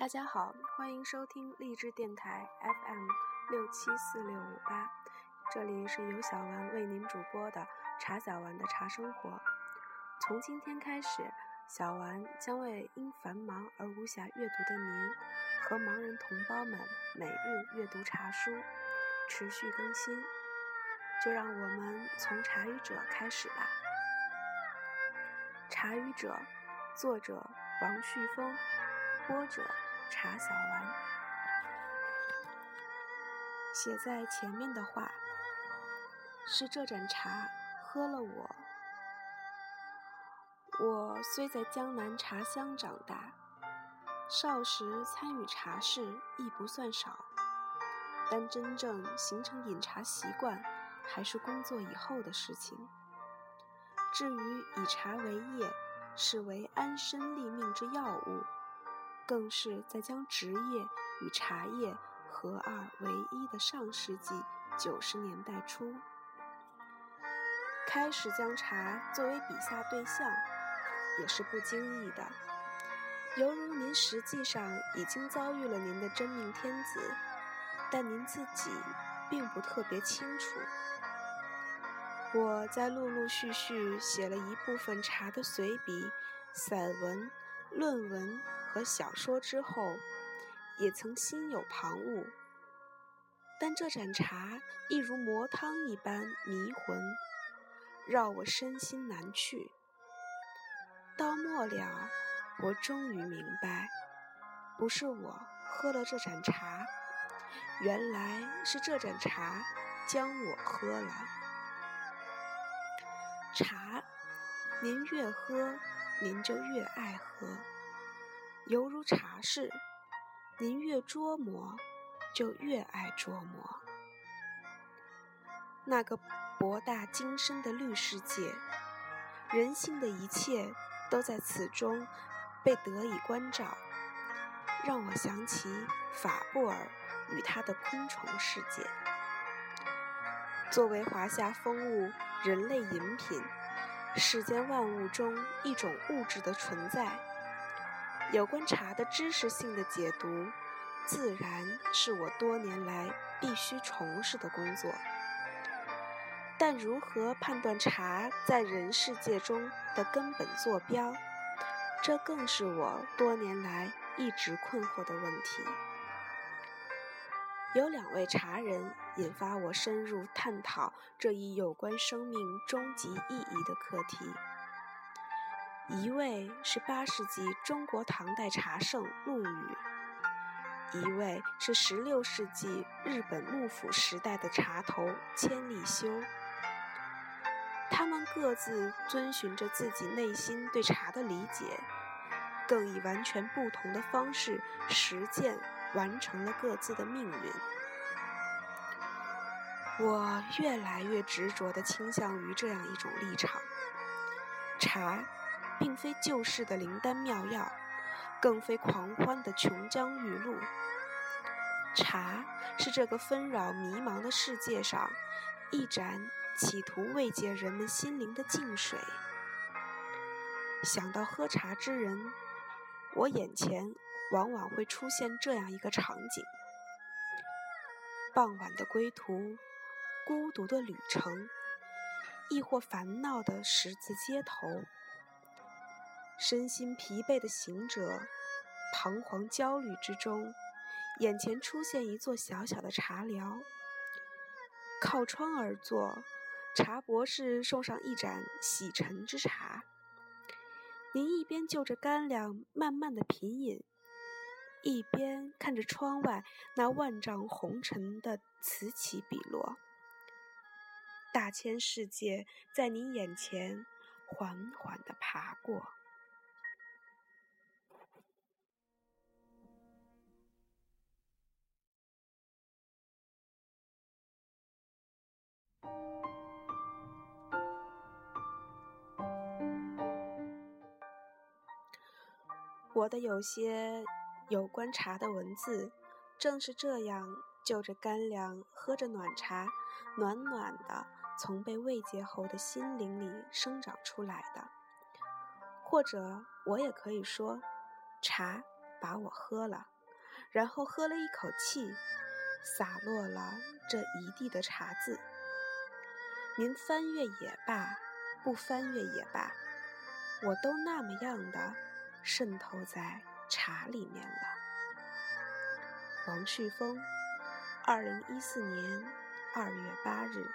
大家好，欢迎收听励志电台 FM 六七四六五八，这里是由小丸为您主播的茶小丸的茶生活。从今天开始，小丸将为因繁忙而无暇阅读的您和盲人同胞们每日阅读茶书，持续更新。就让我们从《茶语者》开始吧。《茶语者》，作者王旭峰，播者茶小丸。写在前面的话，是这盏茶喝了我。我虽在江南茶乡长大，少时参与茶事亦不算少，但真正形成饮茶习惯。还是工作以后的事情。至于以茶为业，是为安身立命之要务，更是在将职业与茶叶合二为一的上世纪九十年代初，开始将茶作为笔下对象，也是不经意的，犹如您实际上已经遭遇了您的真命天子，但您自己并不特别清楚。我在陆陆续续写了一部分茶的随笔、散文、论文和小说之后，也曾心有旁骛。但这盏茶亦如魔汤一般迷魂，绕我身心难去。到末了，我终于明白，不是我喝了这盏茶，原来是这盏茶将我喝了。茶，您越喝，您就越爱喝，犹如茶事，您越琢磨，就越爱琢磨。那个博大精深的绿世界，人性的一切都在此中被得以关照，让我想起法布尔与他的昆虫世界。作为华夏风物。人类饮品，世间万物中一种物质的存在。有关茶的知识性的解读，自然是我多年来必须从事的工作。但如何判断茶在人世界中的根本坐标，这更是我多年来一直困惑的问题。有两位茶人引发我深入探讨这一有关生命终极意义的课题。一位是八世纪中国唐代茶圣陆羽，一位是十六世纪日本幕府时代的茶头千利休。他们各自遵循着自己内心对茶的理解，更以完全不同的方式实践。完成了各自的命运。我越来越执着地倾向于这样一种立场：茶，并非救世的灵丹妙药，更非狂欢的琼浆玉露。茶是这个纷扰迷茫的世界上一盏企图慰藉人们心灵的净水。想到喝茶之人，我眼前。往往会出现这样一个场景：傍晚的归途，孤独的旅程，亦或烦恼的十字街头，身心疲惫的行者，彷徨焦虑之中，眼前出现一座小小的茶寮，靠窗而坐，茶博士送上一盏洗尘之茶，您一边就着干粮慢慢的品饮。一边看着窗外那万丈红尘的此起彼落，大千世界在您眼前缓缓地爬过。我的有些。有关茶的文字，正是这样就着干粮，喝着暖茶，暖暖的从被慰藉后的心灵里生长出来的。或者，我也可以说，茶把我喝了，然后喝了一口气，洒落了这一地的茶渍。您翻阅也罢，不翻阅也罢，我都那么样的渗透在茶里面了。王旭峰，二零一四年二月八日。